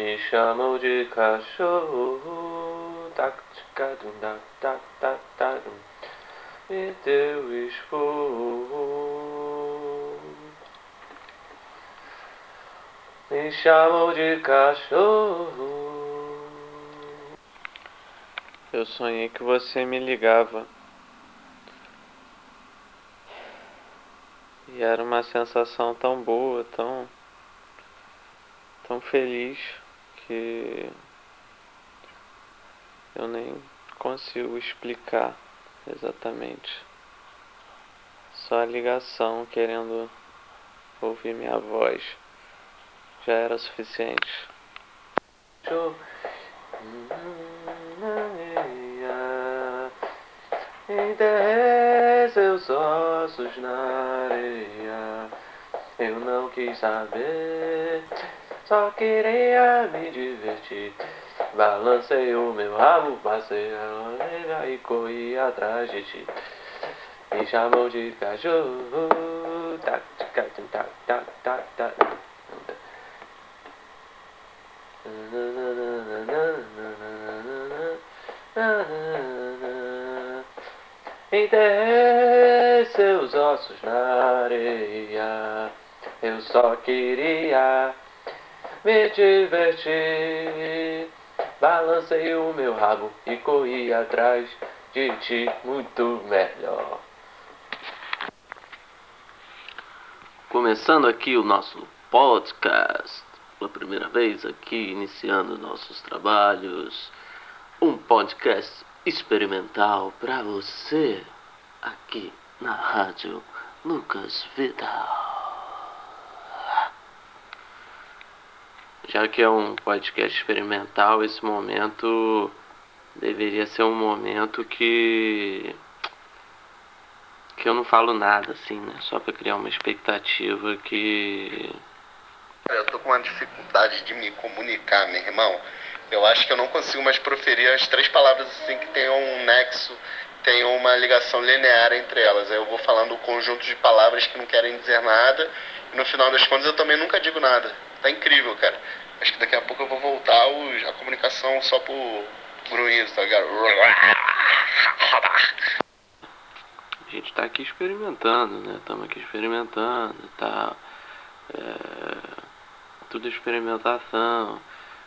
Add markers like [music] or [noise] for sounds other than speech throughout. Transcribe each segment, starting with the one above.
Me chamam de cachorro. Me deu esporro. Me chamam de cachorro. Eu sonhei que você me ligava. E era uma sensação tão boa, tão tão feliz que eu nem consigo explicar exatamente. Só a ligação querendo ouvir minha voz já era suficiente. Enterrei seus ossos na areia. Eu não quis saber, só queria me divertir. Balancei o meu rabo, passei a orelha e corri atrás de ti. Me chamou de cachorro, tac, tac, tac, tac, tac, tac. Enterrei seus ossos na areia. Eu só queria me divertir. Balancei o meu rabo e corri atrás de ti muito melhor. Começando aqui o nosso podcast, pela primeira vez aqui, iniciando nossos trabalhos. Um podcast experimental para você aqui na rádio Lucas Vidal. Já que é um podcast experimental, esse momento deveria ser um momento que que eu não falo nada assim, né? Só para criar uma expectativa que eu tô com uma dificuldade de me comunicar, meu irmão. Eu acho que eu não consigo mais proferir as três palavras assim que tenham um nexo, tenham uma ligação linear entre elas. Aí eu vou falando um conjunto de palavras que não querem dizer nada e no final das contas eu também nunca digo nada. Tá incrível, cara. Acho que daqui a pouco eu vou voltar os, a comunicação só por grunhidos, tá ligado? A gente tá aqui experimentando, né? Estamos aqui experimentando e tá? tal. É... Tudo experimentação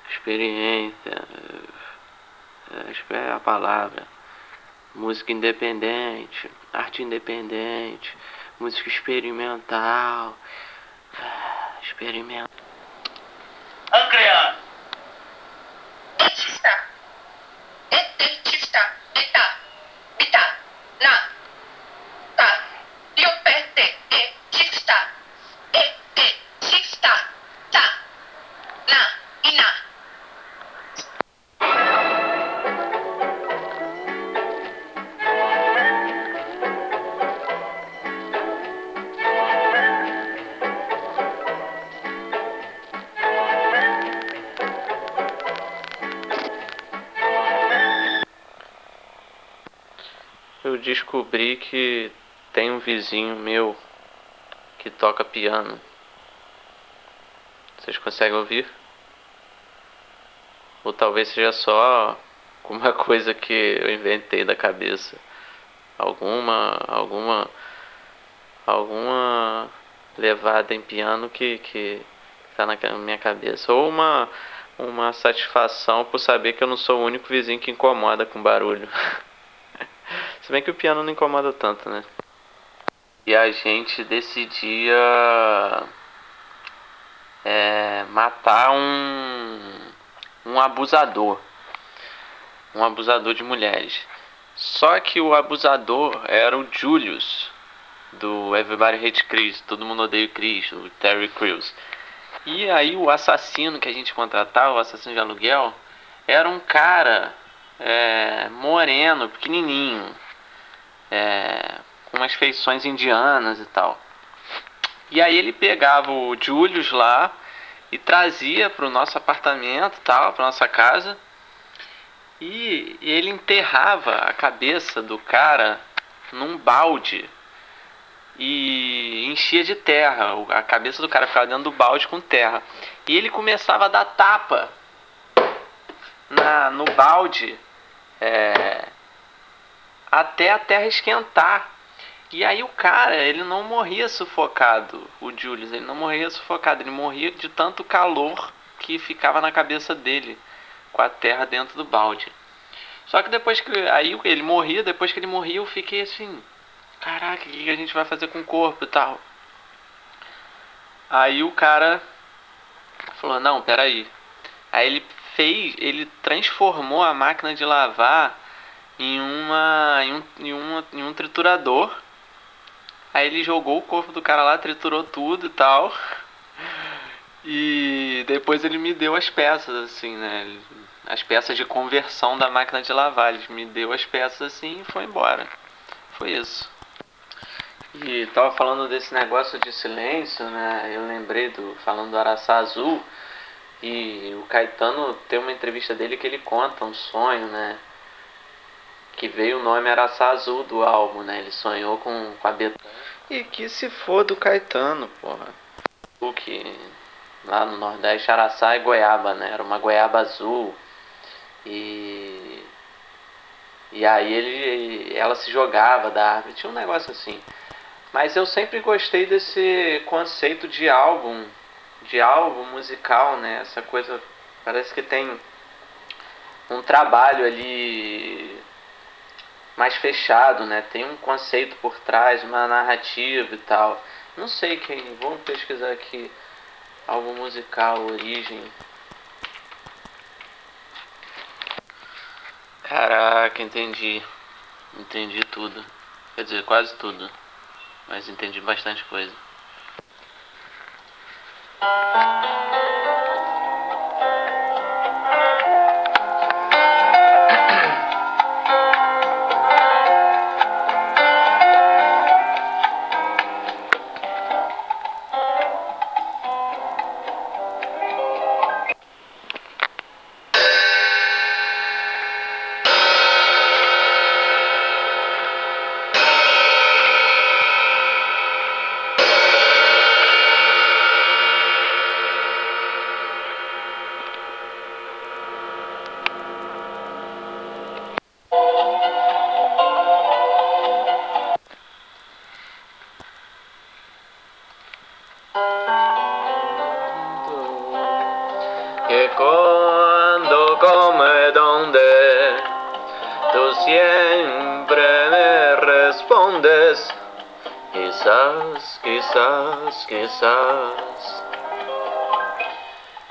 experiência, é, é a palavra, música independente, arte independente, música experimental, experimental. crear. Descobri que tem um vizinho meu que toca piano. Vocês conseguem ouvir? Ou talvez seja só [laughs] alguma coisa que eu inventei da cabeça. Alguma. alguma. alguma levada em piano que, que tá na minha cabeça. Ou uma. uma satisfação por saber que eu não sou o único vizinho que incomoda com barulho. [laughs] Se bem que o piano não incomoda tanto, né? E a gente decidia é, matar um, um abusador. Um abusador de mulheres. Só que o abusador era o Julius, do Everybody Hate Chris, Todo Mundo Odeia o Chris, o Terry Crews. E aí o assassino que a gente contratava, o assassino de aluguel, era um cara é, moreno, pequenininho, é, com umas feições indianas e tal. E aí ele pegava o Julius lá e trazia para o nosso apartamento, tal, para nossa casa. E ele enterrava a cabeça do cara num balde e enchia de terra. A cabeça do cara ficava dentro do balde com terra. E ele começava a dar tapa na, no balde é, até a terra esquentar. E aí o cara, ele não morria sufocado, o Julius, ele não morria sufocado, ele morria de tanto calor que ficava na cabeça dele, com a terra dentro do balde. Só que depois que aí ele morria, depois que ele morria, eu fiquei assim, caraca, o que a gente vai fazer com o corpo e tal? Aí o cara falou, não, peraí. Aí ele fez, ele transformou a máquina de lavar em uma em um, em, em um triturador. Aí ele jogou o corpo do cara lá, triturou tudo e tal. E depois ele me deu as peças, assim, né? As peças de conversão da máquina de lavar. Ele me deu as peças assim e foi embora. Foi isso. E tava falando desse negócio de silêncio, né? Eu lembrei do falando do Araçá Azul e o Caetano tem uma entrevista dele que ele conta um sonho, né? Que veio o nome Araçá Azul do álbum, né? Ele sonhou com, com a Betânia. E que se for do Caetano, porra. O que lá no Nordeste Araçá é goiaba, né? Era uma goiaba azul. E e aí ele ela se jogava da árvore, tinha um negócio assim. Mas eu sempre gostei desse conceito de álbum, de álbum musical, né? Essa coisa parece que tem um trabalho ali mais fechado, né? Tem um conceito por trás, uma narrativa e tal. Não sei quem, vamos pesquisar aqui álbum musical, origem. Caraca, entendi. Entendi tudo. Quer dizer, quase tudo mas entendi bastante coisa.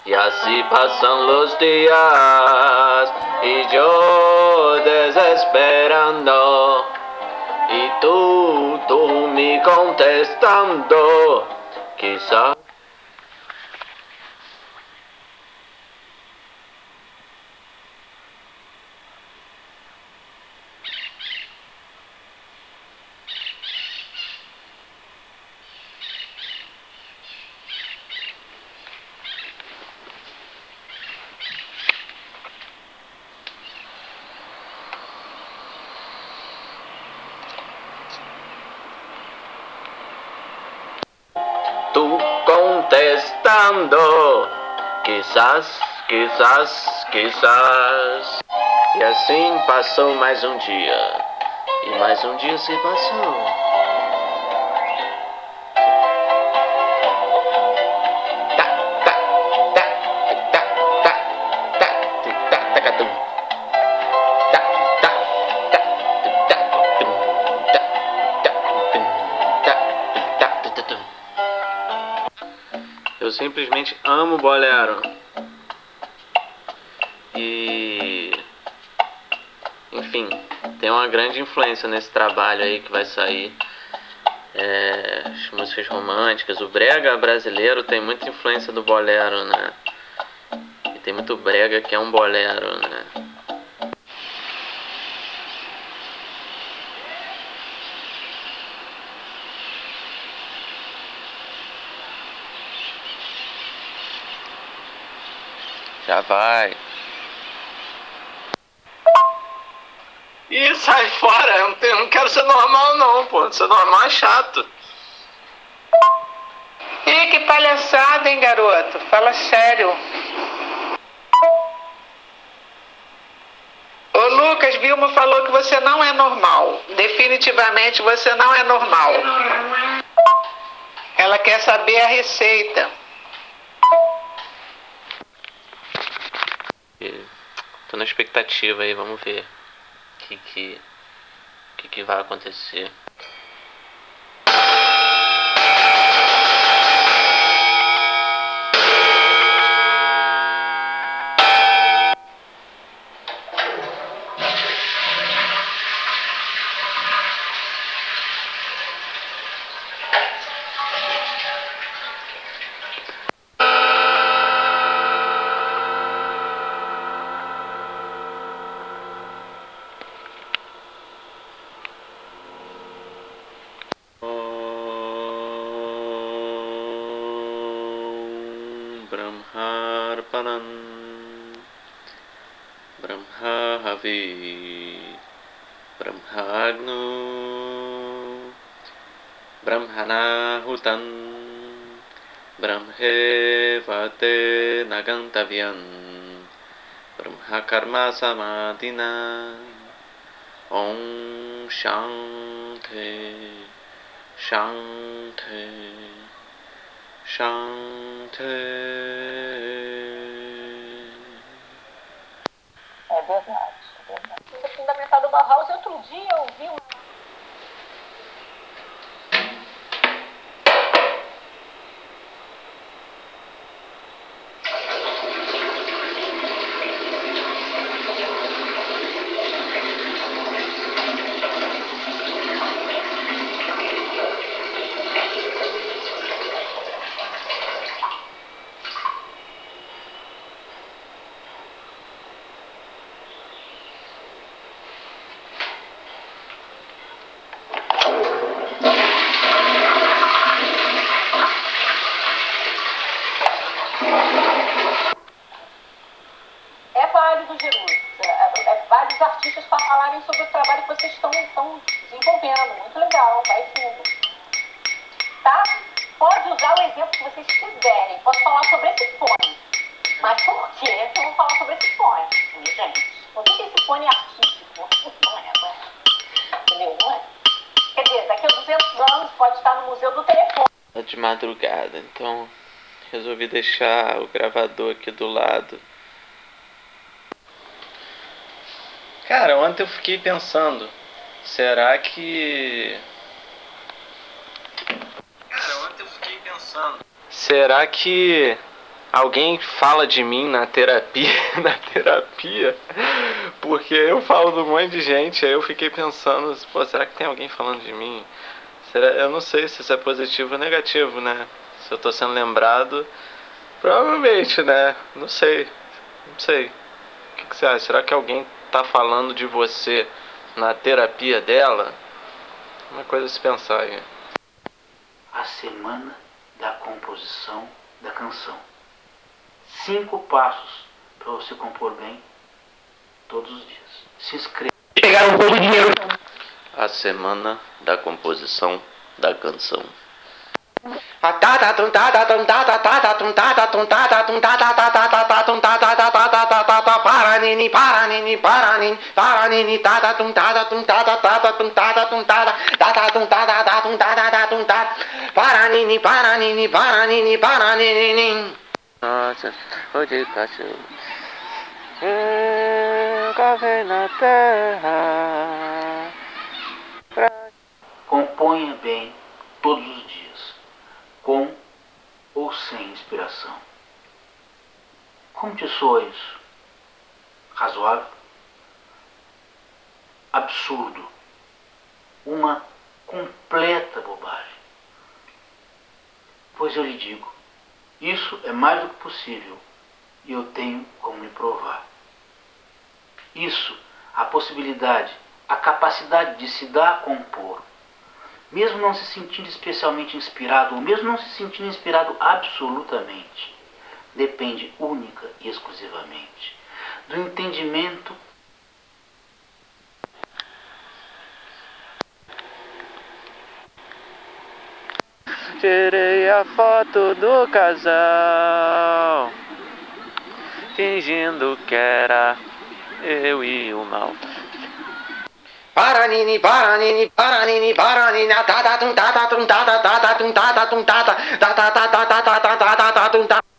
Y así pasan los días y yo desesperando y tú, tú me contestando, quizás. Contestando. Quizás, quizás, quizás. E assim passou mais um dia. E mais um dia se passou. Eu simplesmente amo bolero. E enfim, tem uma grande influência nesse trabalho aí que vai sair. É, as músicas românticas, o brega brasileiro tem muita influência do bolero, né? E tem muito brega que é um bolero, né? Já vai. Ih, sai fora, eu não, tenho, não quero ser normal não, pô. Ser normal é chato. Ih, que palhaçada, hein, garoto? Fala sério. Lucas, Vilma falou que você não é normal. Definitivamente você não é normal. Ela quer saber a receita. Tô na expectativa aí, vamos ver o que que, que, que vai acontecer. ब्रह्मार्पणम्। ब्रह्मा हवी ब्रह्माग्न ब्रह्मणाहुतं ब्रह्मे पतेन गन्तव्यम् ब्रह्मकर्मा समाधिना। ॐ शांठे शाण्ठे Shanti. É verdade, é verdade. O fundamental do Bauhaus, outro dia eu vi uma É válido, Jesus. É, é, é vários artistas para falarem sobre o trabalho que vocês estão, estão Muito legal, vai fundo. Tá? Pode usar o exemplo que vocês quiserem. Posso falar sobre esse fone. Mas por que eu vou falar sobre esse fone, gente? Por que esse fone é artístico? Não é, não é. Entendeu? Não é. Quer dizer, daqui a 200 anos pode estar no Museu do Telefone. Tá de madrugada, então resolvi deixar o gravador aqui do lado. Cara, ontem eu fiquei pensando, será que. Cara, ontem eu fiquei pensando. Será que alguém fala de mim na terapia? [laughs] na terapia? Porque eu falo de um monte de gente, aí eu fiquei pensando, pô, será que tem alguém falando de mim? Será, eu não sei se isso é positivo ou negativo, né? Se eu tô sendo lembrado, provavelmente, né? Não sei. Não sei. O que, que você acha? Será que alguém tá falando de você na terapia dela? Uma coisa a se pensar aí. a semana da composição da canção. Cinco passos para você compor bem todos os dias. Se inscreva. A semana da composição da canção. Paranini, paranini, paranini, paranini, tada tum tada tum tada tada tum tada tum tada tada tum tada tada tum tada tada tum tada paranini, paranini, paranini, paranini. Nossa, o de cachorro. Cavei na terra. Componha bem todos os com ou sem inspiração. Como te soa isso? Razoável? Absurdo. Uma completa bobagem. Pois eu lhe digo, isso é mais do que possível e eu tenho como lhe provar. Isso, a possibilidade, a capacidade de se dar a compor, mesmo não se sentindo especialmente inspirado, ou mesmo não se sentindo inspirado absolutamente, depende única e exclusivamente do entendimento Tirei a foto do casal, fingindo que era eu e o mal. Paranini, paranini, paranini, paranina, da da dum da da dum da da da da dum da da dum da da da da da da da da da da dum da.